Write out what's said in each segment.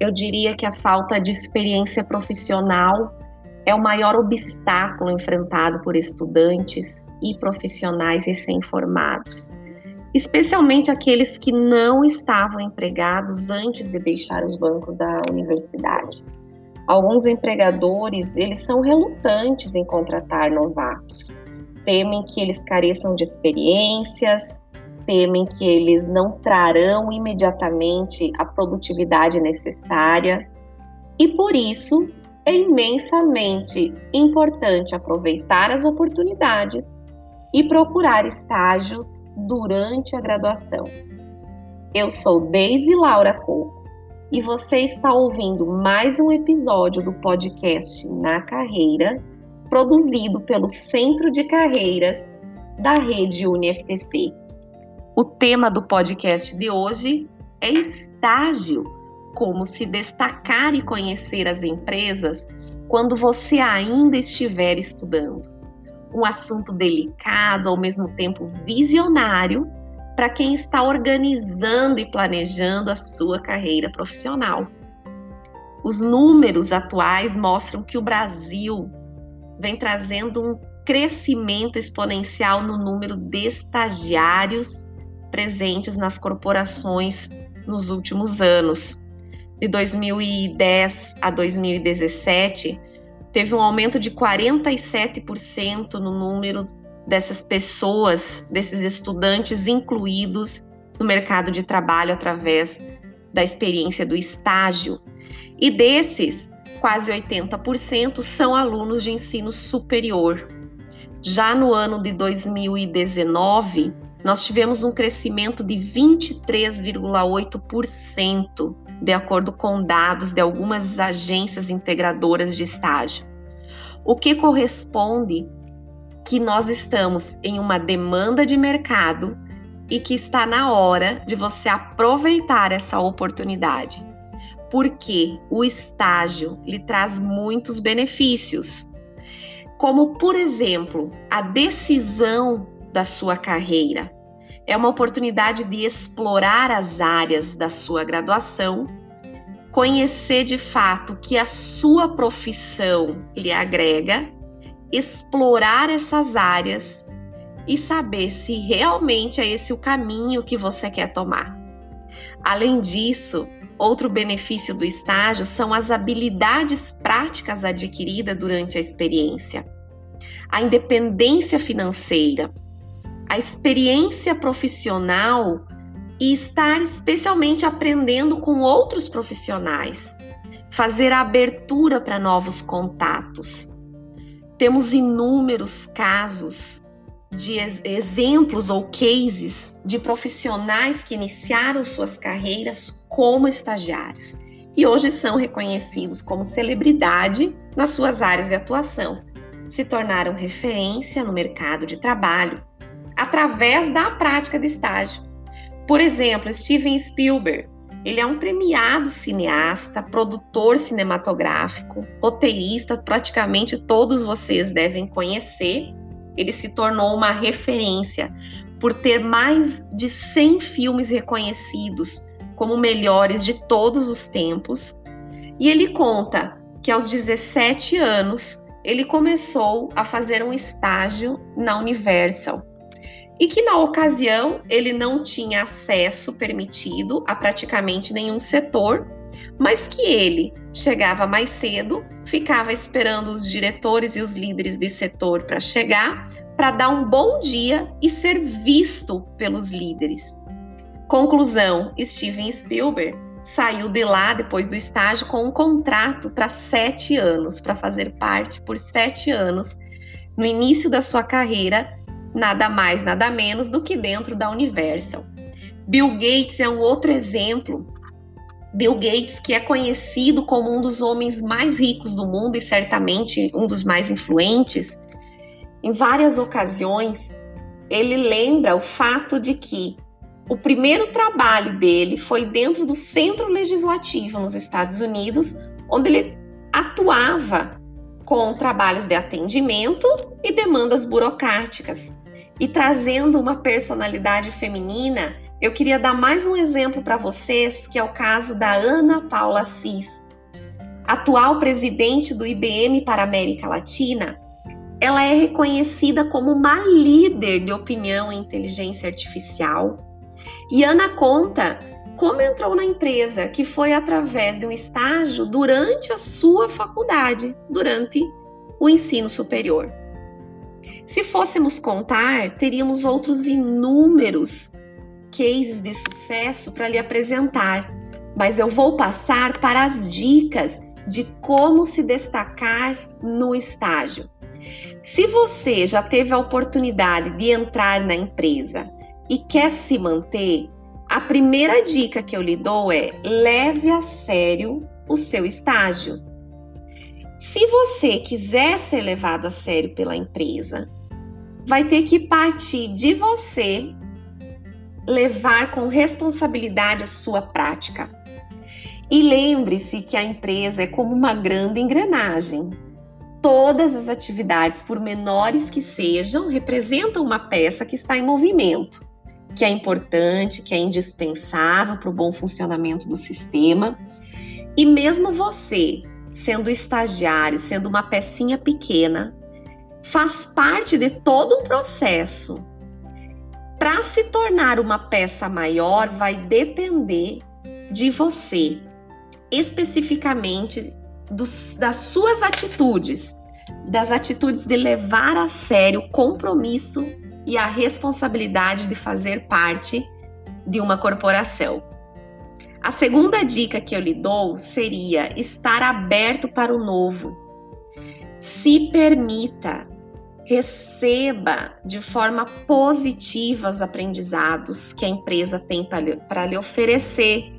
eu diria que a falta de experiência profissional é o maior obstáculo enfrentado por estudantes e profissionais recém-formados, especialmente aqueles que não estavam empregados antes de deixar os bancos da universidade. Alguns empregadores, eles são relutantes em contratar novatos, temem que eles careçam de experiências, temem que eles não trarão imediatamente a produtividade necessária e por isso é imensamente importante aproveitar as oportunidades e procurar estágios durante a graduação. Eu sou Deise Laura Couto e você está ouvindo mais um episódio do podcast Na Carreira, produzido pelo Centro de Carreiras da Rede UniFTC. O tema do podcast de hoje é estágio, como se destacar e conhecer as empresas quando você ainda estiver estudando. Um assunto delicado, ao mesmo tempo visionário, para quem está organizando e planejando a sua carreira profissional. Os números atuais mostram que o Brasil vem trazendo um crescimento exponencial no número de estagiários presentes nas corporações nos últimos anos. De 2010 a 2017, teve um aumento de 47% no número dessas pessoas, desses estudantes incluídos no mercado de trabalho através da experiência do estágio. E desses, quase 80% são alunos de ensino superior. Já no ano de 2019, nós tivemos um crescimento de 23,8%, de acordo com dados de algumas agências integradoras de estágio, o que corresponde que nós estamos em uma demanda de mercado e que está na hora de você aproveitar essa oportunidade. Porque o estágio lhe traz muitos benefícios, como por exemplo, a decisão da sua carreira. É uma oportunidade de explorar as áreas da sua graduação, conhecer de fato que a sua profissão lhe agrega, explorar essas áreas e saber se realmente é esse o caminho que você quer tomar. Além disso, outro benefício do estágio são as habilidades práticas adquiridas durante a experiência. A independência financeira, a experiência profissional e estar especialmente aprendendo com outros profissionais, fazer a abertura para novos contatos. Temos inúmeros casos de exemplos ou cases de profissionais que iniciaram suas carreiras como estagiários e hoje são reconhecidos como celebridade nas suas áreas de atuação. Se tornaram referência no mercado de trabalho através da prática de estágio. Por exemplo, Steven Spielberg, ele é um premiado cineasta, produtor cinematográfico, roteirista, praticamente todos vocês devem conhecer. Ele se tornou uma referência por ter mais de 100 filmes reconhecidos como melhores de todos os tempos. E ele conta que aos 17 anos ele começou a fazer um estágio na Universal, e que na ocasião ele não tinha acesso permitido a praticamente nenhum setor, mas que ele chegava mais cedo, ficava esperando os diretores e os líderes de setor para chegar, para dar um bom dia e ser visto pelos líderes. Conclusão: Steven Spielberg saiu de lá depois do estágio com um contrato para sete anos, para fazer parte por sete anos no início da sua carreira nada mais, nada menos do que dentro da Universal. Bill Gates é um outro exemplo. Bill Gates, que é conhecido como um dos homens mais ricos do mundo e certamente um dos mais influentes, em várias ocasiões ele lembra o fato de que o primeiro trabalho dele foi dentro do centro legislativo nos Estados Unidos, onde ele atuava com trabalhos de atendimento e demandas burocráticas. E trazendo uma personalidade feminina, eu queria dar mais um exemplo para vocês, que é o caso da Ana Paula Assis, atual presidente do IBM para a América Latina. Ela é reconhecida como uma líder de opinião em inteligência artificial. E Ana conta como entrou na empresa, que foi através de um estágio durante a sua faculdade, durante o ensino superior. Se fôssemos contar, teríamos outros inúmeros cases de sucesso para lhe apresentar, mas eu vou passar para as dicas de como se destacar no estágio. Se você já teve a oportunidade de entrar na empresa e quer se manter, a primeira dica que eu lhe dou é leve a sério o seu estágio. Se você quiser ser levado a sério pela empresa, vai ter que partir de você levar com responsabilidade a sua prática. E lembre-se que a empresa é como uma grande engrenagem. Todas as atividades, por menores que sejam, representam uma peça que está em movimento, que é importante, que é indispensável para o bom funcionamento do sistema. E mesmo você, sendo estagiário, sendo uma pecinha pequena, faz parte de todo um processo. Para se tornar uma peça maior, vai depender de você, especificamente dos, das suas atitudes, das atitudes de levar a sério o compromisso e a responsabilidade de fazer parte de uma corporação. A segunda dica que eu lhe dou seria estar aberto para o novo. Se permita, receba de forma positiva os aprendizados que a empresa tem para lhe oferecer,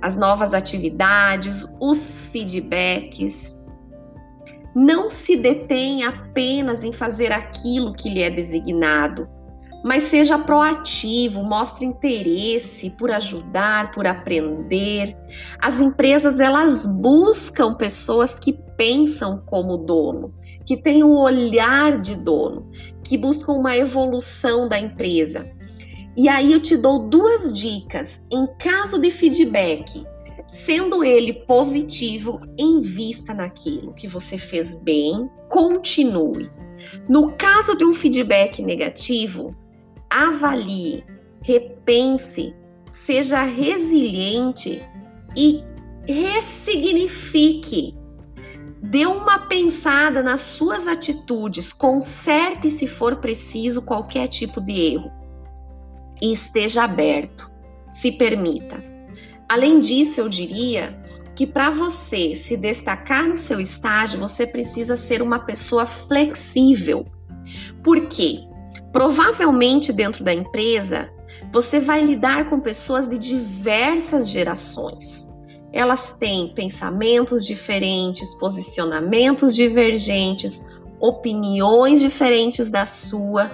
as novas atividades, os feedbacks. Não se detenha apenas em fazer aquilo que lhe é designado, mas seja proativo, mostre interesse por ajudar, por aprender. As empresas elas buscam pessoas que pensam como dono que têm o olhar de dono, que buscam uma evolução da empresa. E aí eu te dou duas dicas. Em caso de feedback, sendo ele positivo, invista naquilo que você fez bem, continue. No caso de um feedback negativo, avalie, repense, seja resiliente e ressignifique Dê uma pensada nas suas atitudes, conserte se for preciso qualquer tipo de erro e esteja aberto, se permita. Além disso, eu diria que para você se destacar no seu estágio, você precisa ser uma pessoa flexível. Por quê? Provavelmente dentro da empresa, você vai lidar com pessoas de diversas gerações elas têm pensamentos diferentes, posicionamentos divergentes, opiniões diferentes da sua,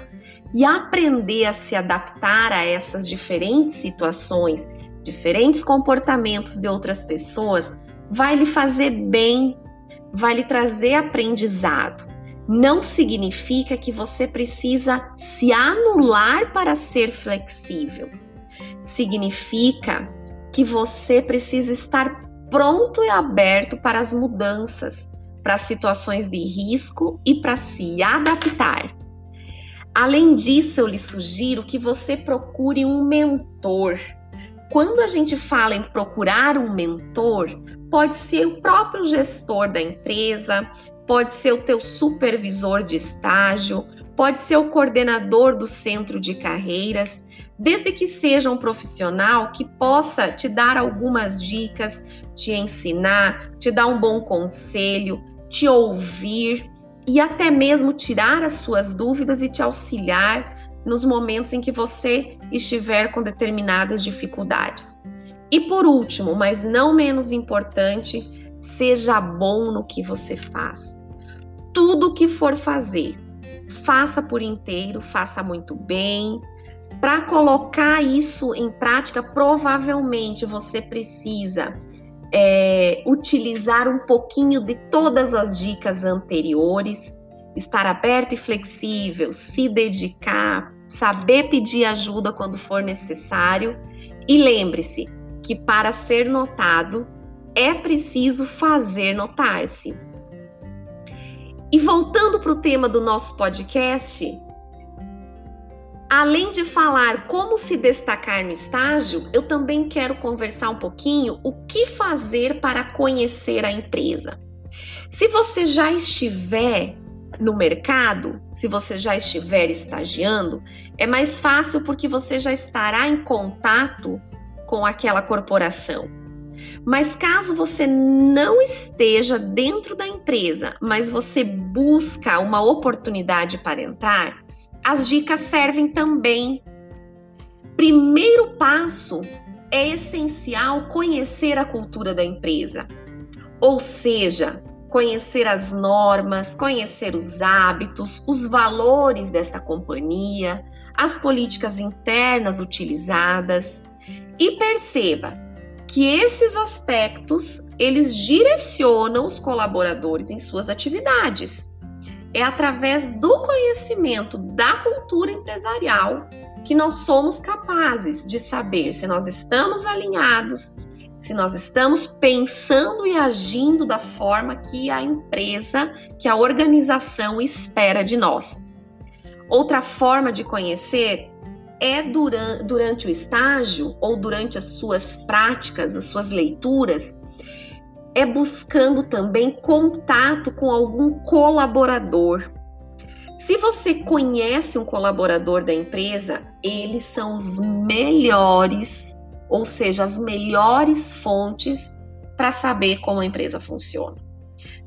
e aprender a se adaptar a essas diferentes situações, diferentes comportamentos de outras pessoas, vai lhe fazer bem, vai lhe trazer aprendizado. Não significa que você precisa se anular para ser flexível. Significa que você precisa estar pronto e aberto para as mudanças, para situações de risco e para se adaptar. Além disso, eu lhe sugiro que você procure um mentor. Quando a gente fala em procurar um mentor, pode ser o próprio gestor da empresa, pode ser o teu supervisor de estágio, pode ser o coordenador do centro de carreiras desde que seja um profissional que possa te dar algumas dicas, te ensinar, te dar um bom conselho, te ouvir e até mesmo tirar as suas dúvidas e te auxiliar nos momentos em que você estiver com determinadas dificuldades. E por último, mas não menos importante, seja bom no que você faz. Tudo que for fazer, faça por inteiro, faça muito bem, para colocar isso em prática, provavelmente você precisa é, utilizar um pouquinho de todas as dicas anteriores, estar aberto e flexível, se dedicar, saber pedir ajuda quando for necessário e lembre-se que para ser notado é preciso fazer notar-se. E voltando para o tema do nosso podcast, além de falar como se destacar no estágio, eu também quero conversar um pouquinho o que fazer para conhecer a empresa. Se você já estiver no mercado, se você já estiver estagiando, é mais fácil porque você já estará em contato com aquela corporação. Mas caso você não esteja dentro da empresa, mas você busca uma oportunidade para entrar, as dicas servem também. Primeiro passo é essencial conhecer a cultura da empresa. Ou seja, conhecer as normas, conhecer os hábitos, os valores desta companhia, as políticas internas utilizadas e perceba que esses aspectos eles direcionam os colaboradores em suas atividades. É através do conhecimento da cultura empresarial que nós somos capazes de saber se nós estamos alinhados, se nós estamos pensando e agindo da forma que a empresa, que a organização espera de nós. Outra forma de conhecer é durante, durante o estágio ou durante as suas práticas, as suas leituras, é buscando também contato com algum colaborador. Se você conhece um colaborador da empresa, eles são os melhores ou seja, as melhores fontes para saber como a empresa funciona.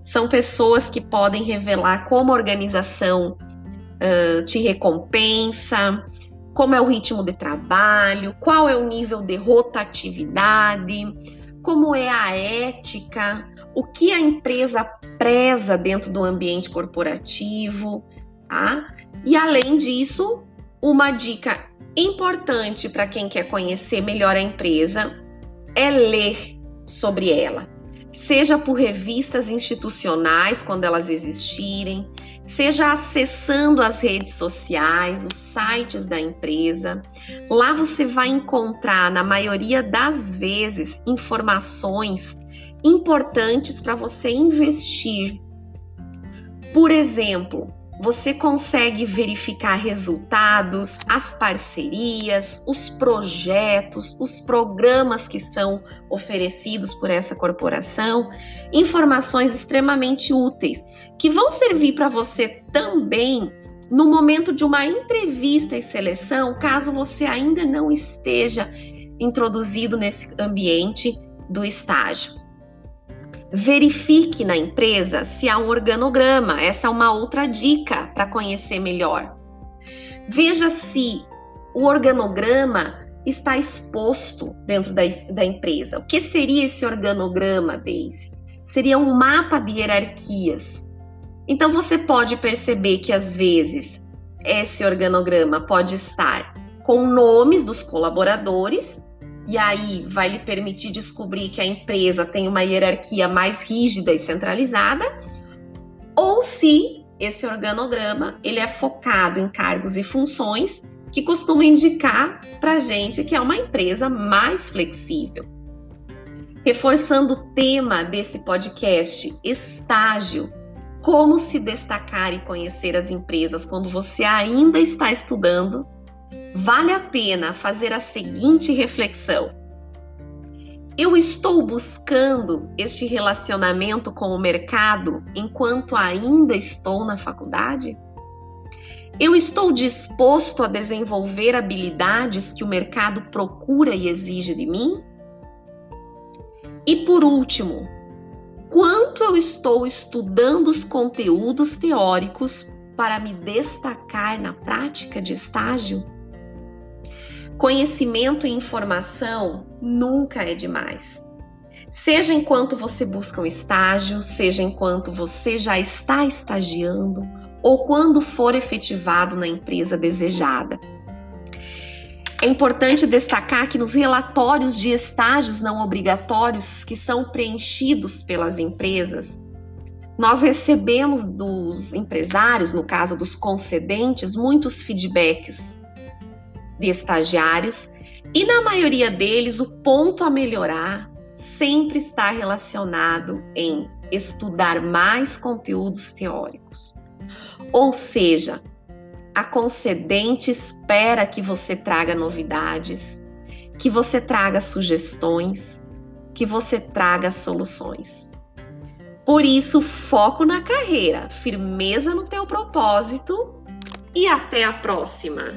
São pessoas que podem revelar como a organização uh, te recompensa, como é o ritmo de trabalho, qual é o nível de rotatividade, como é a ética, o que a empresa preza dentro do ambiente corporativo, tá? E além disso, uma dica importante para quem quer conhecer melhor a empresa é ler sobre ela, seja por revistas institucionais, quando elas existirem, seja acessando as redes sociais, os sites da empresa. Lá você vai encontrar, na maioria das vezes, informações importantes para você investir. Por exemplo, você consegue verificar resultados, as parcerias, os projetos, os programas que são oferecidos por essa corporação, informações extremamente úteis que vão servir para você também no momento de uma entrevista e seleção, caso você ainda não esteja introduzido nesse ambiente do estágio. Verifique na empresa se há um organograma. Essa é uma outra dica para conhecer melhor. Veja se o organograma está exposto dentro da, da empresa. O que seria esse organograma, Daisy? Seria um mapa de hierarquias. Então você pode perceber que às vezes esse organograma pode estar com nomes dos colaboradores e aí vai lhe permitir descobrir que a empresa tem uma hierarquia mais rígida e centralizada, ou se esse organograma ele é focado em cargos e funções que costuma indicar para gente que é uma empresa mais flexível. Reforçando o tema desse podcast, estágio, como se destacar e conhecer as empresas quando você ainda está estudando vale a pena fazer a seguinte reflexão: eu estou buscando este relacionamento com o mercado enquanto ainda estou na faculdade? Eu estou disposto a desenvolver habilidades que o mercado procura e exige de mim? E por último, quanto eu estou estudando os conteúdos teóricos para me destacar na prática de estágio? Conhecimento e informação nunca é demais. Seja enquanto você busca um estágio, seja enquanto você já está estagiando ou quando for efetivado na empresa desejada. É importante destacar que nos relatórios de estágios não obrigatórios que são preenchidos pelas empresas, nós recebemos dos empresários, no caso dos concedentes, muitos feedbacks de estagiários e na maioria deles o ponto a melhorar sempre está relacionado em estudar mais conteúdos teóricos. Ou seja, a concedente espera que você traga novidades, que você traga sugestões, que você traga soluções. Por isso, foco na carreira, firmeza no teu propósito e até a próxima.